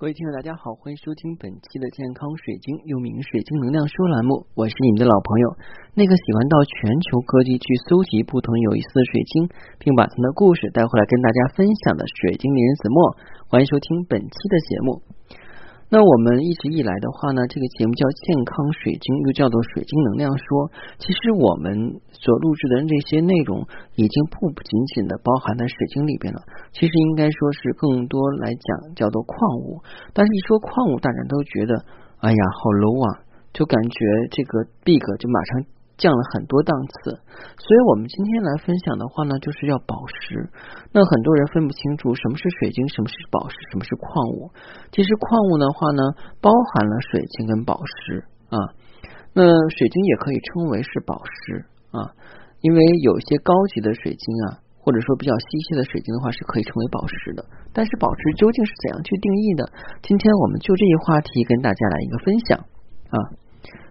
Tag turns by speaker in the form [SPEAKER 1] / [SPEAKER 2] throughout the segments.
[SPEAKER 1] 各位听友，大家好，欢迎收听本期的健康水晶，又名水晶能量说栏目。我是你们的老朋友，那个喜欢到全球各地去搜集不同有意思的水晶，并把他们的故事带回来跟大家分享的水晶猎人子墨。欢迎收听本期的节目。那我们一直以来的话呢，这个节目叫健康水晶，又叫做水晶能量说。其实我们所录制的这些内容，已经不仅仅的包含在水晶里边了。其实应该说是更多来讲叫做矿物。但是，一说矿物，大家都觉得，哎呀，好 low 啊，就感觉这个 big 就马上。降了很多档次，所以我们今天来分享的话呢，就是要宝石。那很多人分不清楚什么是水晶，什么是宝石，什么是矿物。其实矿物的话呢，包含了水晶跟宝石啊。那水晶也可以称为是宝石啊，因为有些高级的水晶啊，或者说比较稀稀的水晶的话，是可以称为宝石的。但是宝石究竟是怎样去定义的？今天我们就这一话题跟大家来一个分享啊。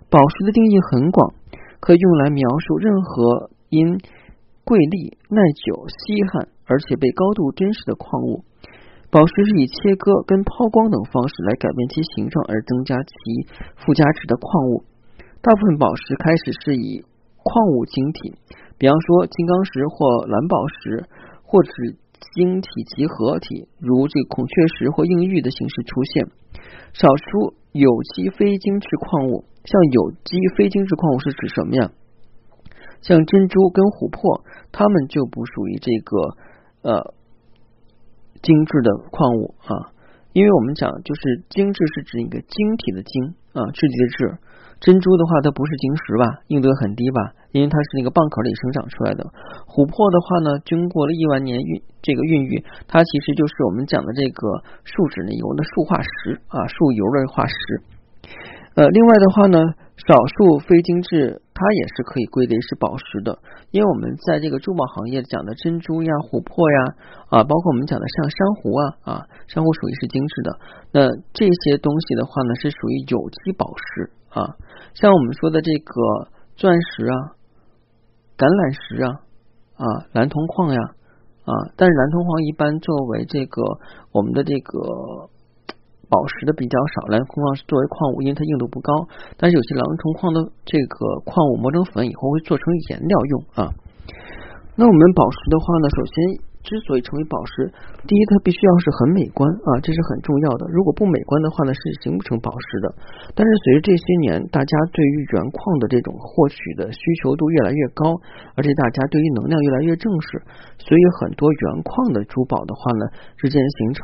[SPEAKER 1] 宝石的定义很广。可以用来描述任何因贵丽、耐久、稀罕，而且被高度珍视的矿物。宝石是以切割跟抛光等方式来改变其形状而增加其附加值的矿物。大部分宝石开始是以矿物晶体，比方说金刚石或蓝宝石，或者晶体集合体，如这孔雀石或硬玉的形式出现。少数有机非晶质矿物。像有机非精致矿物是指什么呀？像珍珠跟琥珀，它们就不属于这个呃精致的矿物啊。因为我们讲就是精致是指一个晶体的晶啊，质地的质。珍珠的话，它不是晶石吧？硬度很低吧？因为它是那个蚌壳里生长出来的。琥珀的话呢，经过了亿万年孕这个孕育，它其实就是我们讲的这个树脂的油的树化石啊，树油的化石。呃，另外的话呢，少数非精致，它也是可以归类是宝石的，因为我们在这个珠宝行业讲的珍珠呀、琥珀呀啊，包括我们讲的像珊瑚啊啊，珊瑚属于是精致的。那这些东西的话呢，是属于有机宝石啊，像我们说的这个钻石啊、橄榄石啊啊、蓝铜矿呀啊，但是蓝铜矿一般作为这个我们的这个。宝石的比较少，蓝铜矿是作为矿物，因为它硬度不高。但是有些蓝铜矿的这个矿物磨成粉以后会做成颜料用啊。那我们宝石的话呢，首先之所以成为宝石，第一它必须要是很美观啊，这是很重要的。如果不美观的话呢，是形不成宝石的。但是随着这些年大家对于原矿的这种获取的需求度越来越高，而且大家对于能量越来越正视，所以很多原矿的珠宝的话呢，日渐形成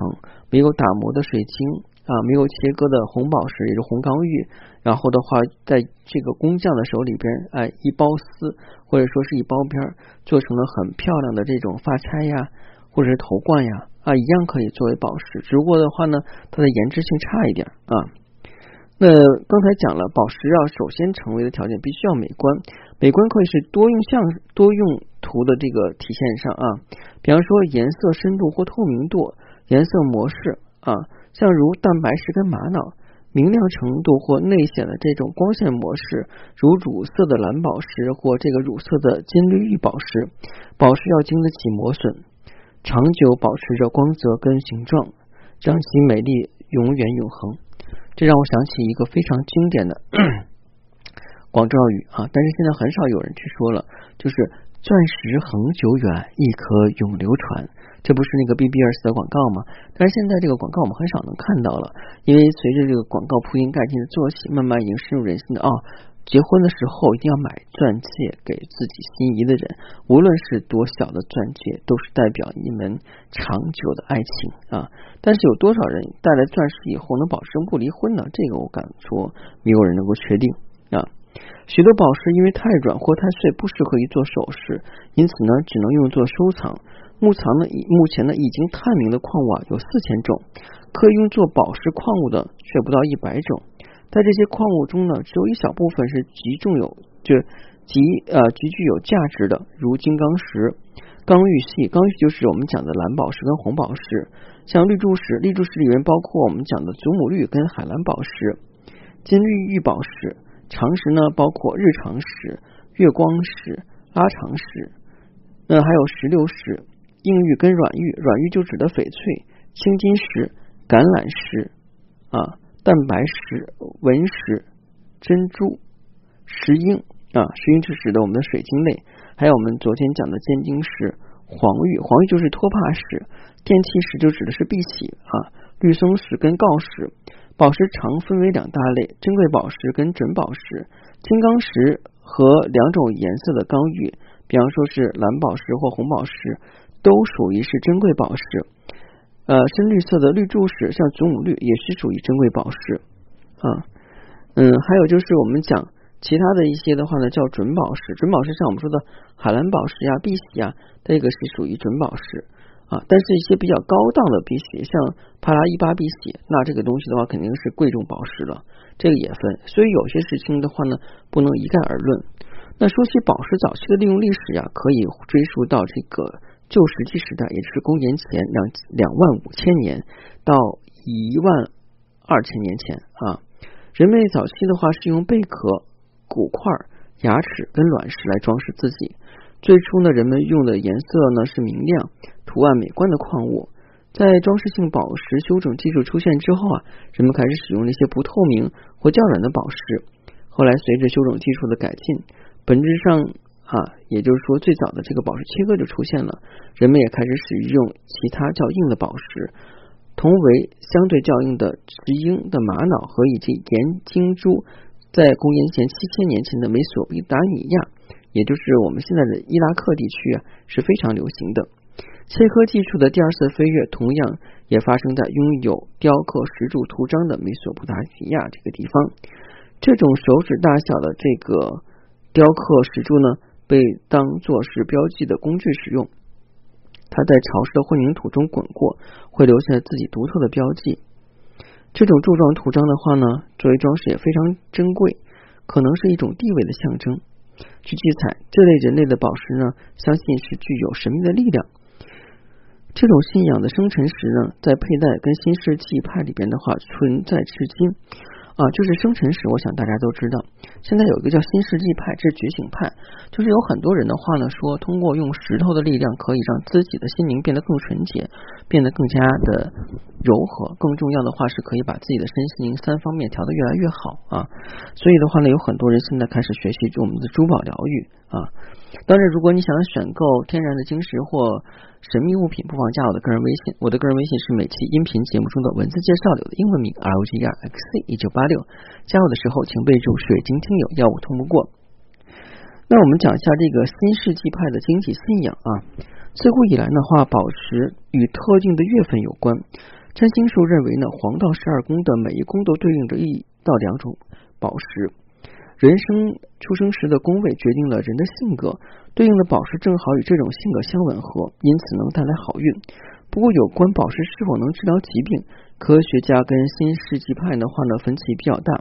[SPEAKER 1] 没有打磨的水晶。啊，没有切割的红宝石，也是红刚玉。然后的话，在这个工匠的手里边，哎，一包丝或者说是一包边，做成了很漂亮的这种发钗呀，或者是头冠呀，啊，一样可以作为宝石。只不过的话呢，它的颜值性差一点啊。那刚才讲了，宝石要首先成为的条件，必须要美观。美观可以是多用向多用途的这个体现上啊，比方说颜色深度或透明度，颜色模式啊。像如蛋白石跟玛瑙，明亮程度或内显的这种光线模式，如乳色的蓝宝石或这个乳色的金绿玉宝石，宝石要经得起磨损，长久保持着光泽跟形状，让其美丽永远永恒。这让我想起一个非常经典的 广告语啊，但是现在很少有人去说了，就是钻石恒久远，一颗永流传。这不是那个 BBS 的广告吗？但是现在这个广告我们很少能看到了，因为随着这个广告铺天盖地的做起，慢慢已经深入人心的哦。结婚的时候一定要买钻戒给自己心仪的人，无论是多小的钻戒，都是代表一门长久的爱情啊。但是有多少人带来钻石以后能保持不离婚呢？这个我敢说没有人能够确定啊。许多宝石因为太软或太碎，不适合于做首饰，因此呢，只能用作收藏。目藏呢，目前呢已经探明的矿物啊有四千种，可以用作宝石矿物的却不到一百种。在这些矿物中呢，只有一小部分是极重有就极呃极具有价值的，如金刚石、刚玉系。刚玉就是我们讲的蓝宝石跟红宝石。像绿柱石，绿柱石里面包括我们讲的祖母绿跟海蓝宝石。金绿玉宝石，长石呢包括日长石、月光石、拉长石。那还有石榴石。硬玉跟软玉，软玉就指的翡翠、青金石、橄榄石啊，蛋白石、纹石、珍珠、石英啊，石英是指的我们的水晶类，还有我们昨天讲的尖晶石、黄玉，黄玉就是托帕石，电气石就指的是碧玺啊，绿松石跟锆石。宝石常分为两大类：珍贵宝石跟准宝石。金刚石和两种颜色的刚玉，比方说是蓝宝石或红宝石，都属于是珍贵宝石。呃，深绿色的绿柱石，像祖母绿，也是属于珍贵宝石啊。嗯，还有就是我们讲其他的一些的话呢，叫准宝石。准宝石像我们说的海蓝宝石呀、碧玺啊，这个是属于准宝石。啊，但是一些比较高档的碧玺，像帕拉伊巴碧玺，那这个东西的话肯定是贵重宝石了，这个也分。所以有些事情的话呢，不能一概而论。那说起宝石早期的利用历史呀，可以追溯到这个旧石器时代，也就是公元前两两万五千年到一万二千年前啊。人类早期的话是用贝壳、骨块、牙齿跟卵石来装饰自己。最初呢，人们用的颜色呢是明亮。图案美观的矿物，在装饰性宝石修整技术出现之后啊，人们开始使用那些不透明或较软的宝石。后来随着修整技术的改进，本质上啊，也就是说最早的这个宝石切割就出现了，人们也开始使用其他较硬的宝石，同为相对较硬的石英的玛瑙和以及岩晶珠，在公元前七千年前的美索不达米亚，也就是我们现在的伊拉克地区啊，是非常流行的。切割技术的第二次飞跃，同样也发生在拥有雕刻石柱图章的美索不达米亚这个地方。这种手指大小的这个雕刻石柱呢，被当做是标记的工具使用。它在潮湿的混凝土中滚过，会留下自己独特的标记。这种柱状图章的话呢，作为装饰也非常珍贵，可能是一种地位的象征。据记载，这类人类的宝石呢，相信是具有神秘的力量。这种信仰的生辰石呢，在佩戴跟新世纪派里边的话存在至今啊，就是生辰石。我想大家都知道，现在有一个叫新世纪派，这是觉醒派，就是有很多人的话呢，说通过用石头的力量，可以让自己的心灵变得更纯洁，变得更加的柔和。更重要的话，是可以把自己的身心灵三方面调得越来越好啊。所以的话呢，有很多人现在开始学习我们的珠宝疗愈啊。当然，如果你想选购天然的晶石或神秘物品，不妨加我的个人微信。我的个人微信是每期音频节目中的文字介绍里的英文名 R O G R X C 一九八六。加我的时候，请备注“水晶听友”，要我通不过。那我们讲一下这个新世纪派的经济信仰啊。自古以来的话，宝石与特定的月份有关。占星术认为呢，黄道十二宫的每一宫都对应着一到两种宝石。人生出生时的宫位决定了人的性格，对应的宝石正好与这种性格相吻合，因此能带来好运。不过，有关宝石是否能治疗疾病，科学家跟新世纪派的话呢分歧比较大。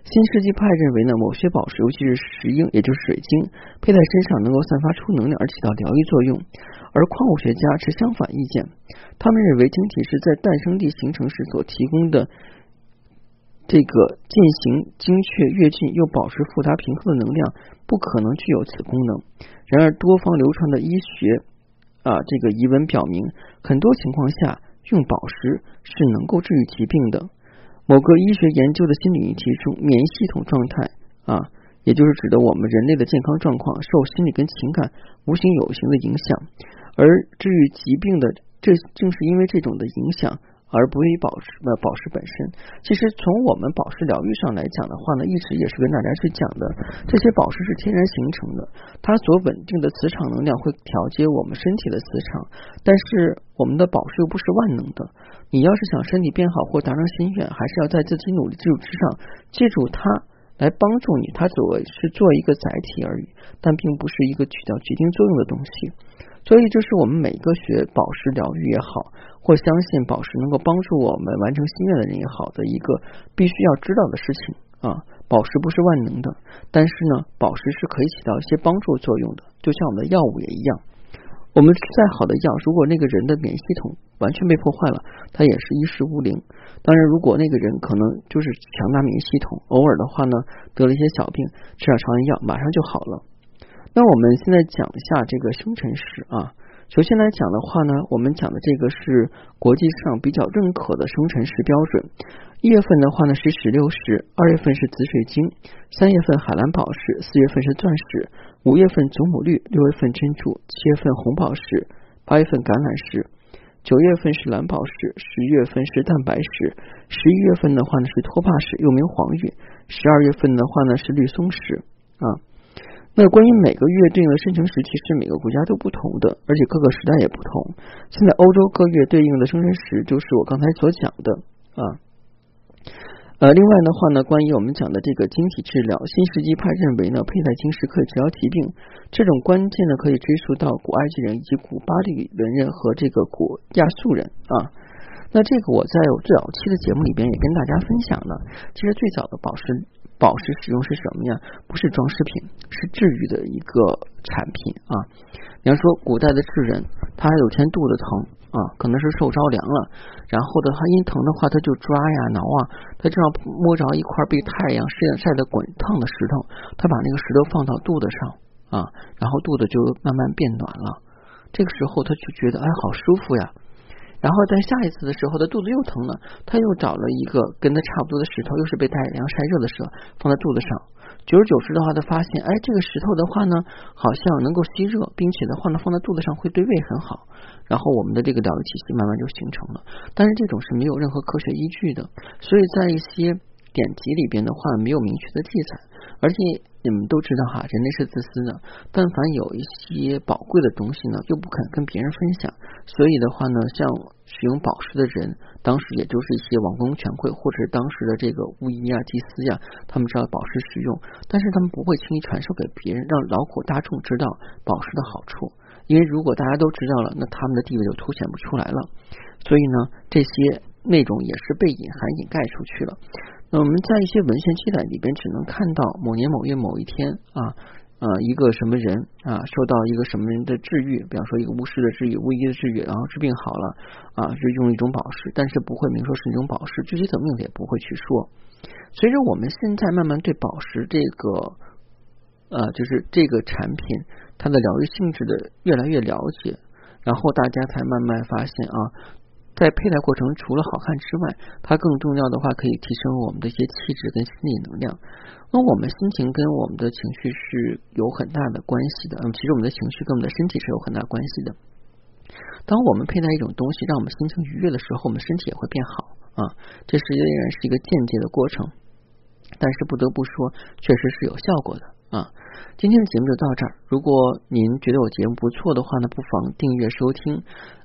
[SPEAKER 1] 新世纪派认为呢，某些宝石，尤其是石英，也就是水晶，佩戴身上能够散发出能量而起到疗愈作用。而矿物学家持相反意见，他们认为晶体是在诞生地形成时所提供的。这个进行精确跃进又保持复杂平衡的能量，不可能具有此功能。然而，多方流传的医学啊，这个疑问表明，很多情况下用宝石是能够治愈疾病的。某个医学研究的新领域提出，免疫系统状态啊，也就是指的我们人类的健康状况，受心理跟情感无形有形的影响，而治愈疾病的，这正是因为这种的影响。而不于宝石呃宝石本身，其实从我们宝石疗愈上来讲的话呢，一直也是跟大家去讲的，这些宝石是天然形成的，它所稳定的磁场能量会调节我们身体的磁场，但是我们的宝石又不是万能的，你要是想身体变好或达成心愿，还是要在自己努力基础之上，借助它来帮助你，它作为是做一个载体而已，但并不是一个起到决定作用的东西。所以，这是我们每个学宝石疗愈也好，或相信宝石能够帮助我们完成心愿的人也好的一个必须要知道的事情啊。宝石不是万能的，但是呢，宝石是可以起到一些帮助作用的，就像我们的药物也一样。我们吃再好的药，如果那个人的免疫系统完全被破坏了，他也是一事无灵。当然，如果那个人可能就是强大免疫系统，偶尔的话呢，得了一些小病，吃点常温药，马上就好了。那我们现在讲一下这个生辰石啊，首先来讲的话呢，我们讲的这个是国际上比较认可的生辰石标准。一月份的话呢是石榴石，二月份是紫水晶，三月份海蓝宝石，四月份是钻石，五月份祖母绿，六月份珍珠，七月份红宝石，八月份橄榄石，九月份是蓝宝石，十月份是蛋白石，十一月份的话呢是托帕石，又名黄玉，十二月份的话呢是绿松石啊。那关于每个月对应的生辰石，其实每个国家都不同的，而且各个时代也不同。现在欧洲各月对应的生辰石，就是我刚才所讲的啊。呃，另外的话呢，关于我们讲的这个晶体治疗，新石纪派认为呢，佩戴晶石可以治疗疾病。这种关键呢，可以追溯到古埃及人以及古巴比伦人和这个古亚述人啊。那这个我在最早期的节目里边也跟大家分享了。其实最早的宝石。宝石使用是什么呀？不是装饰品，是治愈的一个产品啊。比方说，古代的智人，他有天肚子疼啊，可能是受着凉了，然后的他因疼的话，他就抓呀挠啊，他正好摸着一块被太阳晒晒的滚烫的石头，他把那个石头放到肚子上啊，然后肚子就慢慢变暖了。这个时候他就觉得哎，好舒服呀。然后在下一次的时候，他肚子又疼了，他又找了一个跟他差不多的石头，又是被太阳晒热的石头，放在肚子上。久而久之的话，他发现，哎，这个石头的话呢，好像能够吸热，并且的话呢，放在肚子上会对胃很好。然后我们的这个疗愈体系慢慢就形成了。但是这种是没有任何科学依据的，所以在一些典籍里边的话，没有明确的记载。而且你们都知道哈，人类是自私的，但凡有一些宝贵的东西呢，又不肯跟别人分享，所以的话呢，像使用宝石的人，当时也就是一些王公权贵或者是当时的这个巫医啊、祭司呀，他们知道宝石使用，但是他们不会轻易传授给别人，让劳苦大众知道宝石的好处，因为如果大家都知道了，那他们的地位就凸显不出来了。所以呢，这些内容也是被隐含掩盖出去了。那我们在一些文献记载里边，只能看到某年某月某一天啊，呃，一个什么人啊，受到一个什么人的治愈，比方说一个巫师的治愈、巫医的治愈，然后治病好了啊，是用一种宝石，但是不会明说是一种宝石，具体怎么用的也不会去说。随着我们现在慢慢对宝石这个呃，就是这个产品它的疗愈性质的越来越了解，然后大家才慢慢发现啊。在佩戴过程，除了好看之外，它更重要的话可以提升我们的一些气质跟心理能量。那我们心情跟我们的情绪是有很大的关系的。嗯，其实我们的情绪跟我们的身体是有很大关系的。当我们佩戴一种东西，让我们心情愉悦的时候，我们身体也会变好啊。这实际上是一个间接的过程，但是不得不说，确实是有效果的。啊，今天的节目就到这儿。如果您觉得我节目不错的话呢，不妨订阅收听。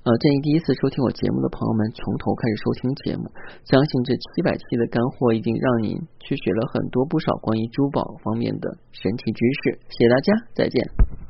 [SPEAKER 1] 呃，建议第一次收听我节目的朋友们从头开始收听节目。相信这七百期的干货已经让您去学了很多不少关于珠宝方面的神奇知识。谢谢大家，再见。